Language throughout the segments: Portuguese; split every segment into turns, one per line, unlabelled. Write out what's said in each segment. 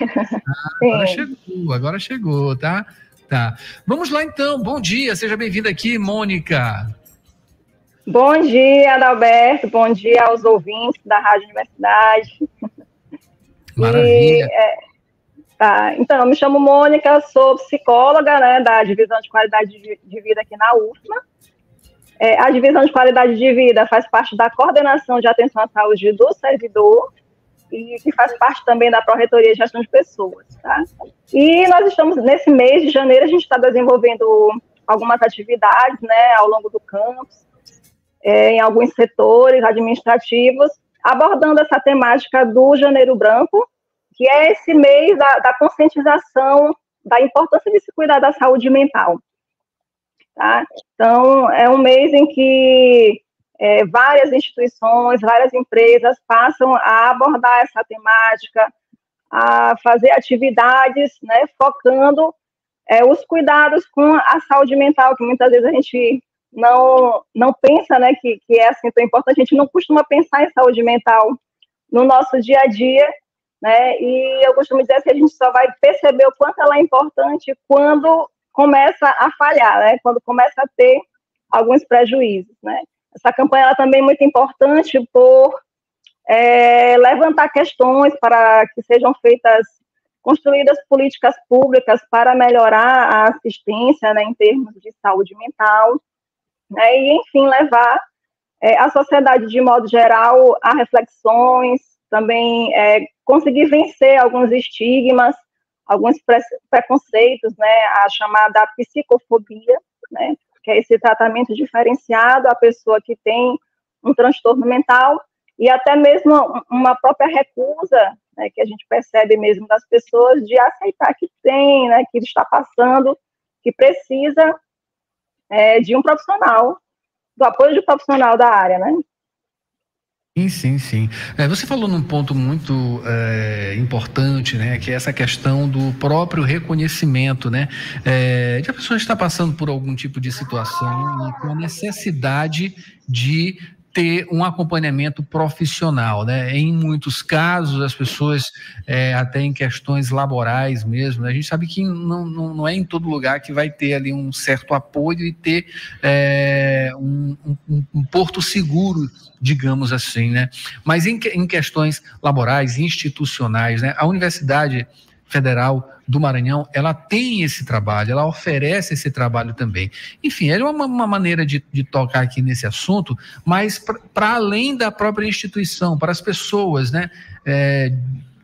Ah, agora chegou, agora chegou, tá? Tá. Vamos lá então. Bom dia, seja bem-vinda aqui, Mônica.
Bom dia, Adalberto. Bom dia aos ouvintes da Rádio Universidade.
Maravilha. E, é,
tá. Então, eu me chamo Mônica, sou psicóloga né, da Divisão de Qualidade de Vida aqui na UFMA. É, a Divisão de Qualidade de Vida faz parte da coordenação de atenção à saúde do servidor e que faz parte também da Pró-Reitoria de Gestão de Pessoas, tá? E nós estamos, nesse mês de janeiro, a gente está desenvolvendo algumas atividades, né, ao longo do campus, é, em alguns setores administrativos, abordando essa temática do Janeiro Branco, que é esse mês da, da conscientização da importância de se cuidar da saúde mental. Tá? Então, é um mês em que é, várias instituições, várias empresas passam a abordar essa temática, a fazer atividades, né, focando é, os cuidados com a saúde mental, que muitas vezes a gente não, não pensa né, que, que é assim tão importante, a gente não costuma pensar em saúde mental no nosso dia a dia, né, e eu costumo dizer que a gente só vai perceber o quanto ela é importante quando começa a falhar, né, quando começa a ter alguns prejuízos, né. Essa campanha ela também é muito importante por é, levantar questões para que sejam feitas, construídas políticas públicas para melhorar a assistência né, em termos de saúde mental, né, e, enfim, levar é, a sociedade, de modo geral, a reflexões, também é, conseguir vencer alguns estigmas, alguns pre preconceitos, né, a chamada psicofobia, né, que é esse tratamento diferenciado à pessoa que tem um transtorno mental, e até mesmo uma própria recusa, né, que a gente percebe mesmo das pessoas, de aceitar que tem, né, que está passando, que precisa é, de um profissional, do apoio de um profissional da área, né?
Sim, sim, sim. É, você falou num ponto muito é, importante, né, que é essa questão do próprio reconhecimento, né, é, de a pessoa estar passando por algum tipo de situação e com a necessidade de ter um acompanhamento profissional, né? Em muitos casos, as pessoas, é, até em questões laborais mesmo, né? a gente sabe que não, não, não, é em todo lugar que vai ter ali um certo apoio e ter é, um, um, um, porto seguro, digamos assim, né? Mas em, em questões laborais, institucionais, né? A universidade Federal do Maranhão, ela tem esse trabalho, ela oferece esse trabalho também. Enfim, é uma, uma maneira de, de, tocar aqui nesse assunto, mas para além da própria instituição, para as pessoas, né? É,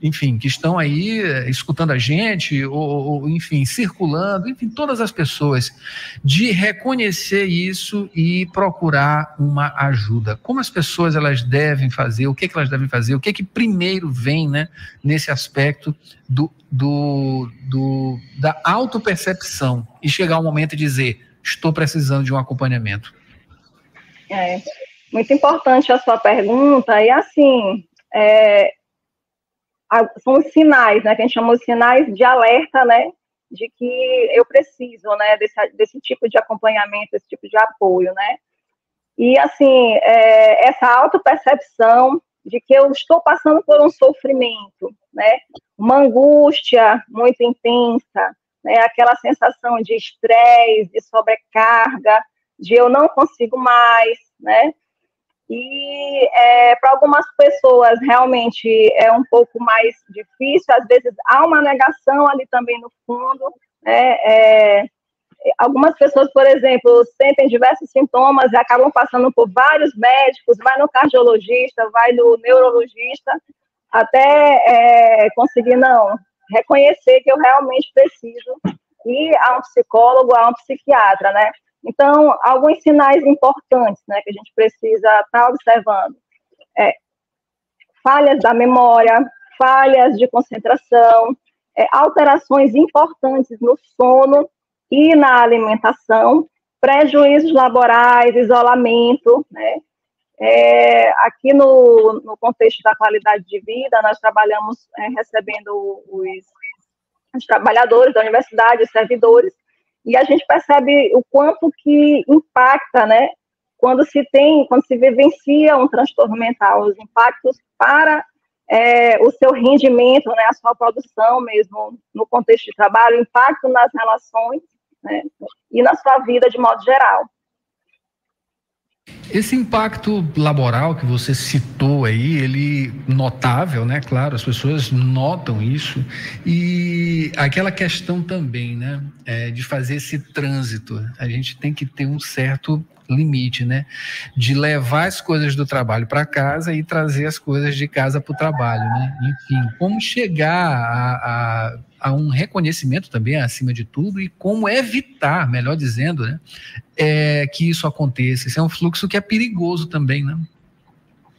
enfim, que estão aí eh, escutando a gente, ou, ou, enfim, circulando, enfim, todas as pessoas, de reconhecer isso e procurar uma ajuda. Como as pessoas elas devem fazer, o que, que elas devem fazer, o que que primeiro vem, né, nesse aspecto do, do, do da autopercepção e chegar ao momento de dizer, estou precisando de um acompanhamento.
É, muito importante a sua pergunta, e assim, é, são os sinais, né, que a gente chama de sinais de alerta, né, de que eu preciso, né, desse, desse tipo de acompanhamento, desse tipo de apoio, né. E, assim, é, essa autopercepção de que eu estou passando por um sofrimento, né, uma angústia muito intensa, né, aquela sensação de estresse, de sobrecarga, de eu não consigo mais, né, e é, para algumas pessoas realmente é um pouco mais difícil, às vezes há uma negação ali também no fundo. Né? É, algumas pessoas, por exemplo, sentem diversos sintomas e acabam passando por vários médicos, vai no cardiologista, vai no neurologista, até é, conseguir, não, reconhecer que eu realmente preciso ir a um psicólogo, a um psiquiatra, né? Então, alguns sinais importantes né, que a gente precisa estar tá observando. É, falhas da memória, falhas de concentração, é, alterações importantes no sono e na alimentação, prejuízos laborais, isolamento, né? É, aqui no, no, contexto da qualidade de vida, nós trabalhamos é, recebendo os, os, trabalhadores da universidade, os servidores, e a gente percebe o quanto que impacta, né, quando se tem, quando se vivencia um transtorno mental, os impactos para é, o seu rendimento, né, a sua produção mesmo no contexto de trabalho, impacto nas relações né, e na sua vida de modo geral.
Esse impacto laboral que você citou aí, ele notável, né? Claro, as pessoas notam isso e aquela questão também, né? É, de fazer esse trânsito, a gente tem que ter um certo limite, né? De levar as coisas do trabalho para casa e trazer as coisas de casa para o trabalho, né? Enfim, como chegar a, a, a, um reconhecimento também acima de tudo e como evitar, melhor dizendo, né? É, que isso aconteça. Isso é um fluxo que é perigoso também, né?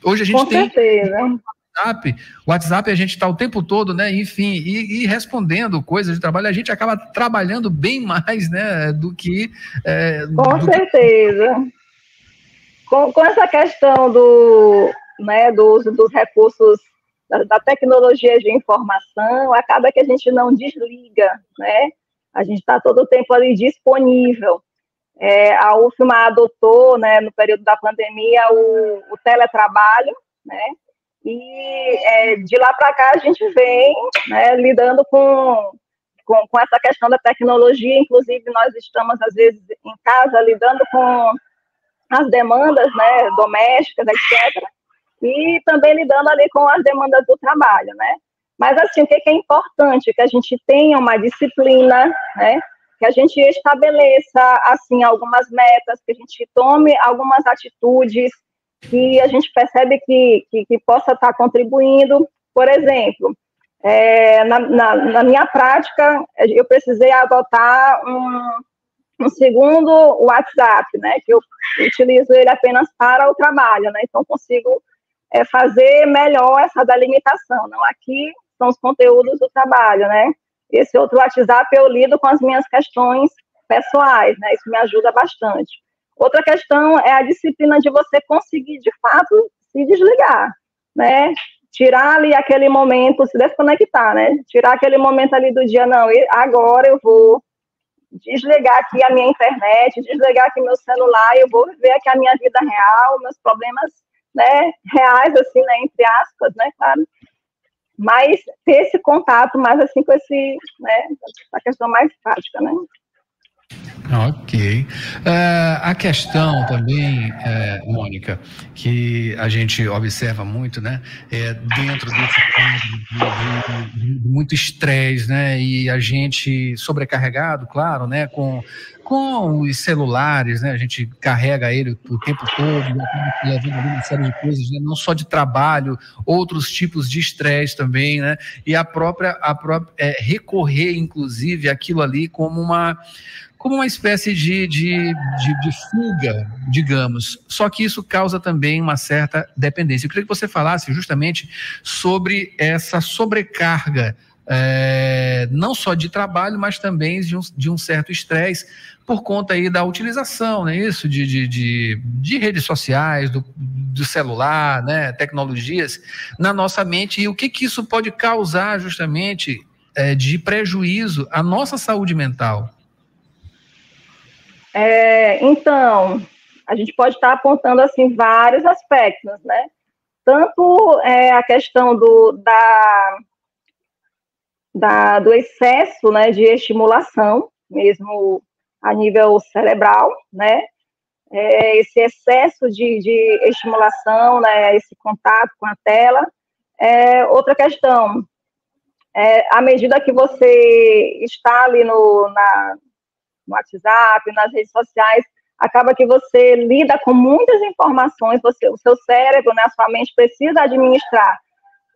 Hoje a gente Com tem certeza. WhatsApp, WhatsApp a gente está o tempo todo, né? Enfim, e, e, respondendo coisas de trabalho, a gente acaba trabalhando bem mais, né? Do que.
É, com do certeza. Que... Com, com essa questão do, né, do uso dos recursos da, da, tecnologia de informação, acaba que a gente não desliga, né? A gente está todo o tempo ali disponível. É, a UFMA adotou, né, no período da pandemia, o, o teletrabalho, né? E é, de lá para cá a gente vem né, lidando com, com, com, essa questão da tecnologia, inclusive nós estamos, às vezes, em casa lidando com as demandas né, domésticas, etc. E também lidando ali com as demandas do trabalho, né? Mas, assim, o que é importante? Que a gente tenha uma disciplina, né? Que a gente estabeleça, assim, algumas metas, que a gente tome algumas atitudes, que a gente percebe que, que, que possa estar contribuindo. Por exemplo, é, na, na, na, minha prática, eu precisei adotar um, um segundo WhatsApp, né, que eu utilizo ele apenas para o trabalho, né, então consigo é, fazer melhor essa delimitação. Não, aqui são os conteúdos do trabalho, né, esse outro WhatsApp eu lido com as minhas questões pessoais, né, isso me ajuda bastante. Outra questão é a disciplina de você conseguir, de fato, se desligar, né? Tirar ali aquele momento, se desconectar, né? Tirar aquele momento ali do dia, não, agora eu vou desligar aqui a minha internet, desligar aqui meu celular, eu vou ver aqui a minha vida real, meus problemas, né, reais, assim, né, entre aspas, né, claro. Mas ter esse contato mais, assim, com esse, né, a questão mais prática, né.
Ok. Uh, a questão também, uh, Mônica, que a gente observa muito, né, é dentro desse de, de, de, muito estresse, né, e a gente sobrecarregado, claro, né, com, com os celulares, né, a gente carrega ele o tempo todo, levando uma série de coisas, né, não só de trabalho, outros tipos de estresse também, né, e a própria, a própria é, recorrer, inclusive, aquilo ali como uma como uma espécie de, de, de, de, fuga, digamos. Só que isso causa também uma certa dependência. Eu queria que você falasse justamente sobre essa sobrecarga, é, não só de trabalho, mas também de um, de um certo estresse por conta aí da utilização, né, isso, de, de, de, de redes sociais, do, do celular, né, tecnologias, na nossa mente, e o que, que isso pode causar justamente é, de prejuízo à nossa saúde mental.
É, então, a gente pode estar apontando assim vários aspectos, né? Tanto é, a questão do, da, da, do excesso né, de estimulação, mesmo a nível cerebral, né? É, esse excesso de, de estimulação, né, esse contato com a tela. É, outra questão, é, à medida que você está ali no, na, no WhatsApp, nas redes sociais, acaba que você lida com muitas informações, você, o seu cérebro, né, a sua mente precisa administrar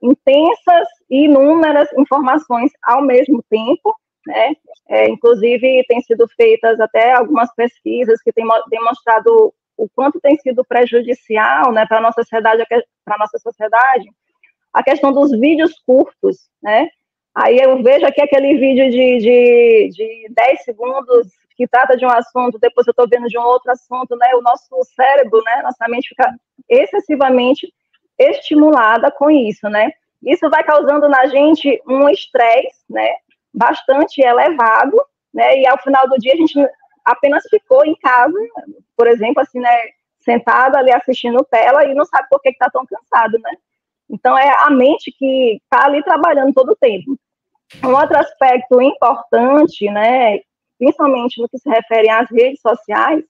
intensas e inúmeras informações ao mesmo tempo, né? É, inclusive, tem sido feitas até algumas pesquisas que têm demonstrado o quanto tem sido prejudicial, né, para nossa sociedade, para nossa sociedade, a questão dos vídeos curtos, né? Aí eu vejo aqui aquele vídeo de, de, de 10 segundos que trata de um assunto, depois eu estou vendo de um outro assunto, né? O nosso cérebro, né? Nossa mente fica excessivamente estimulada com isso, né? Isso vai causando na gente um estresse, né? Bastante elevado, né? E ao final do dia a gente apenas ficou em casa, por exemplo, assim, né? Sentado ali assistindo tela e não sabe por que está tão cansado, né? Então, é a mente que está ali trabalhando todo o tempo. Um outro aspecto importante, né, principalmente no que se refere às redes sociais,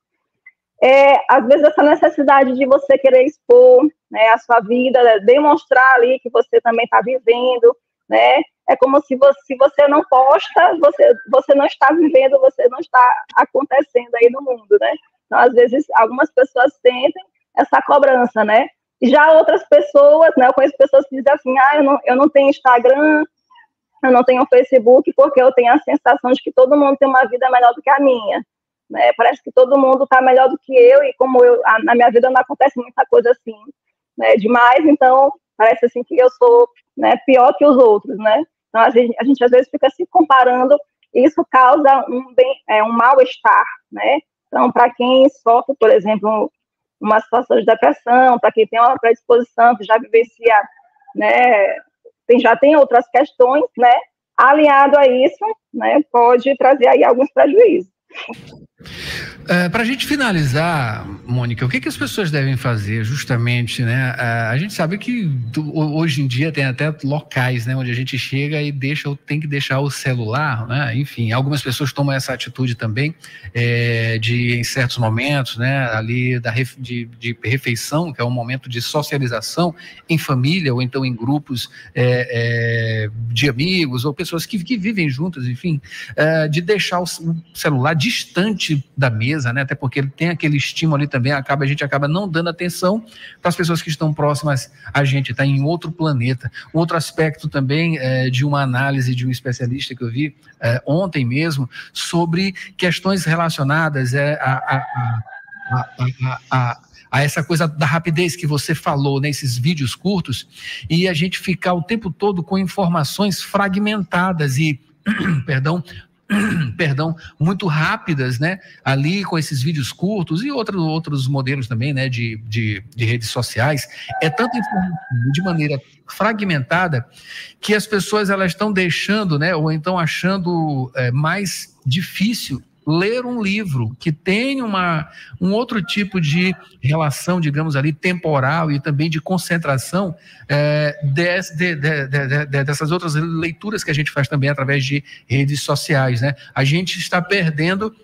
é, às vezes, essa necessidade de você querer expor né, a sua vida, demonstrar ali que você também está vivendo, né? É como se você, se você não posta, você, você não está vivendo, você não está acontecendo aí no mundo, né? Então, às vezes, algumas pessoas sentem essa cobrança, né? Já outras pessoas, né? Eu conheço pessoas que dizem assim, ah, eu não, eu não tenho Instagram, eu não tenho Facebook, porque eu tenho a sensação de que todo mundo tem uma vida melhor do que a minha. Né? Parece que todo mundo está melhor do que eu, e como eu, a, na minha vida não acontece muita coisa assim, né? Demais, então parece assim que eu sou né, pior que os outros, né? Então a gente, a gente às vezes fica se comparando, e isso causa um, bem, é, um mal-estar, né? Então, para quem sofre, por exemplo, uma situação de depressão, para quem tem uma predisposição, que já vivencia, né, tem, já tem outras questões, né, aliado a isso, né, pode trazer aí alguns prejuízos.
É, Para a gente finalizar, Mônica, o que, que as pessoas devem fazer justamente, né? A gente sabe que hoje em dia tem até locais, né, onde a gente chega e deixa, tem que deixar o celular, né? Enfim, algumas pessoas tomam essa atitude também é, de, em certos momentos, né, ali da de, de, refeição, que é um momento de socialização em família ou então em grupos é, é de amigos ou pessoas que, que vivem juntas, enfim, é, de deixar o celular distante da mesa, né? Até porque ele tem aquele estímulo ali também, acaba, a gente acaba não dando atenção para as pessoas que estão próximas a gente, está em outro planeta. Outro aspecto também é, de uma análise de um especialista que eu vi é, ontem mesmo sobre questões relacionadas é, a, a, a, a a essa coisa da rapidez que você falou nesses vídeos curtos e a gente ficar o tempo todo com informações fragmentadas e perdão, perdão, muito rápidas, né? Ali com esses vídeos curtos e outros, outros modelos também, né? De, de, de redes sociais. É informação de maneira fragmentada que as pessoas elas estão deixando, né? Ou então achando é, mais difícil ler um livro que tem uma, um outro tipo de relação, digamos ali, temporal e também de concentração é, des, de, de, de, dessas outras leituras que a gente faz também através de redes sociais. Né? A gente está perdendo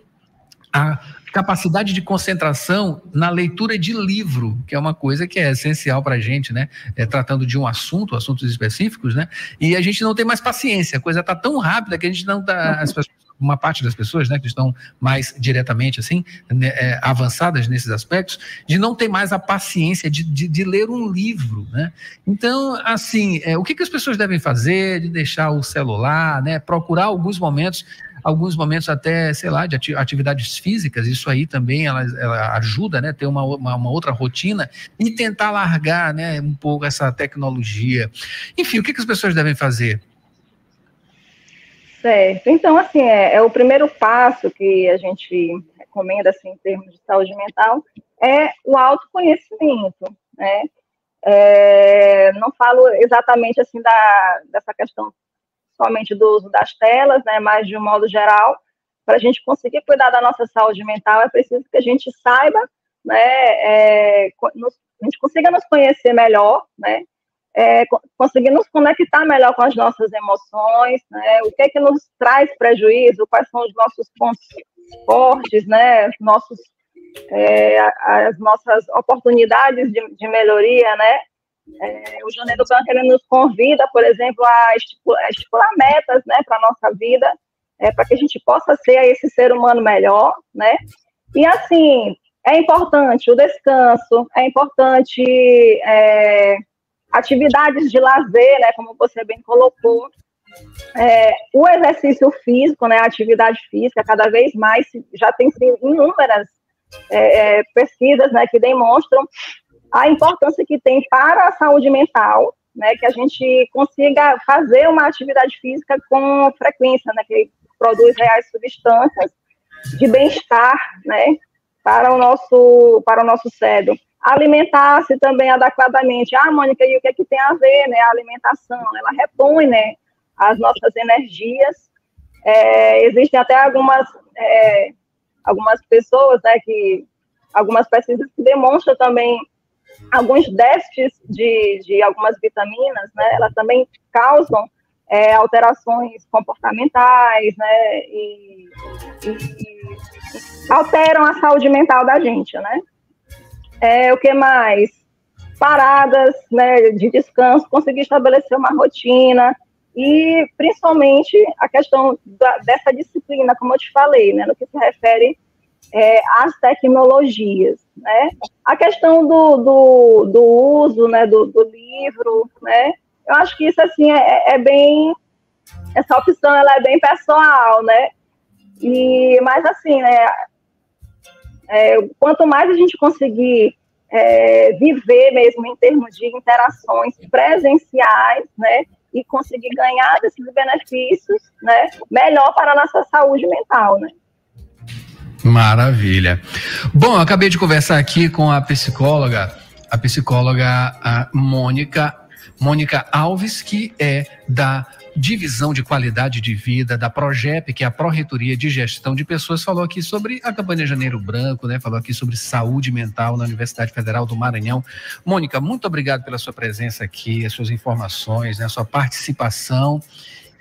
a capacidade de concentração na leitura de livro, que é uma coisa que é essencial para a gente, né? É, tratando de um assunto, assuntos específicos, né? E a gente não tem mais paciência, a coisa está tão rápida que a gente não está. As pessoas uma parte das pessoas, né, que estão mais diretamente assim, né, é, avançadas nesses aspectos, de não ter mais a paciência de, de, de ler um livro, né? Então, assim, é, o que, que as pessoas devem fazer? De deixar o celular, né? Procurar alguns momentos alguns momentos até, sei lá, de atividades físicas, isso aí também ela, ela ajuda, né, ter uma, uma, uma, outra rotina e tentar largar, né, um pouco essa tecnologia. Enfim, o que, que as pessoas devem fazer?
Certo. Então, assim, é, é, o primeiro passo que a gente recomenda, assim, em termos de saúde mental, é o autoconhecimento, né? É, não falo exatamente, assim, da, dessa questão somente do uso das telas, né, mas de um modo geral, para a gente conseguir cuidar da nossa saúde mental, é preciso que a gente saiba, né, é, nos, a gente consiga nos conhecer melhor, né, é, conseguir nos conectar melhor com as nossas emoções, né? o que é que nos traz prejuízo, quais são os nossos pontos fortes, né? Os nossos, é, as nossas oportunidades de, de melhoria, né? É, o Janeiro Branco ele nos convida, por exemplo, a estipular, a estipular metas, né, para a nossa vida, é, para que a gente possa ser esse ser humano melhor, né? E assim, é importante o descanso, é importante é, atividades de lazer, né, como você bem colocou, é, o exercício físico, né, a atividade física, cada vez mais já tem inúmeras é, é, pesquisas, né, que demonstram a importância que tem para a saúde mental, né, que a gente consiga fazer uma atividade física com frequência, né, que produz reais substâncias de bem-estar, né, para o nosso para o nosso cérebro alimentar-se também adequadamente. Ah, Mônica, e o que é que tem a ver, né? A alimentação, ela repõe, né, as nossas energias. É, existem até algumas é, algumas pessoas, né, que algumas pesquisas que demonstram também alguns déficits de, de algumas vitaminas, né, elas também causam é, alterações comportamentais, né, e, e, alteram a saúde mental da gente, né. É, o que mais? Paradas, né, de descanso, conseguir estabelecer uma rotina, e principalmente a questão da, dessa disciplina, como eu te falei, né, no que se refere é, às tecnologias, né? A questão do, do, do uso, né, do, do, livro, né? Eu acho que isso assim é, é, bem essa opção ela é bem pessoal, né? E mas assim, né? É, quanto mais a gente conseguir é, viver mesmo em termos de interações presenciais, né? E conseguir ganhar desses benefícios, né? Melhor para a nossa saúde mental, né?
Maravilha. Bom, acabei de conversar aqui com a psicóloga, a psicóloga a Mônica, Mônica Alves, que é da Divisão de Qualidade de Vida da Progep, que é a Pró-Reitoria de Gestão de Pessoas, falou aqui sobre a campanha Janeiro Branco, né? Falou aqui sobre saúde mental na Universidade Federal do Maranhão. Mônica, muito obrigado pela sua presença aqui, as suas informações, né, a sua participação.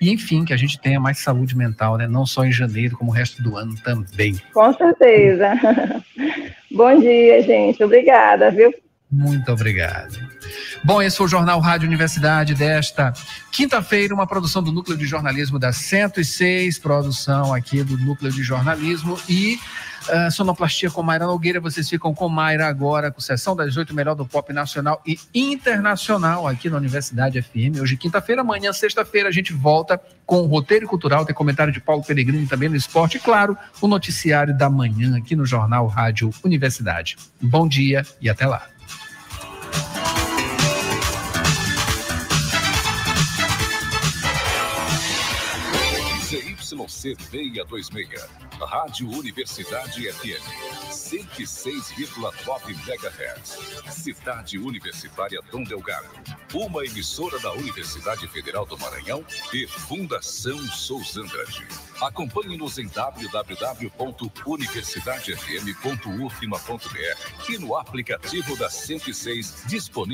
E, enfim, que a gente tenha mais saúde mental, né? Não só em janeiro, como o resto do ano também.
Com certeza. Bom dia, gente. Obrigada, viu?
Muito obrigado. Bom, esse foi o Jornal Rádio Universidade desta quinta-feira, uma produção do Núcleo de Jornalismo da 106, produção aqui do Núcleo de Jornalismo e Uh, sonoplastia com Mayra Nogueira, vocês ficam com Mayra agora, com sessão das oito, melhor do pop nacional e internacional aqui na Universidade FM. Hoje, quinta-feira, amanhã, sexta-feira, a gente volta com o roteiro cultural, tem comentário de Paulo Peregrino também no esporte, e claro, o noticiário da manhã aqui no Jornal Rádio Universidade. Bom dia e até lá.
ZYC 626, Rádio Universidade FM, 106,9 MHz. Cidade Universitária Dom Delgado, uma emissora da Universidade Federal do Maranhão e Fundação Souza Andrade. Acompanhe-nos em www.universidadefm.ufma.br e no aplicativo da 106 disponível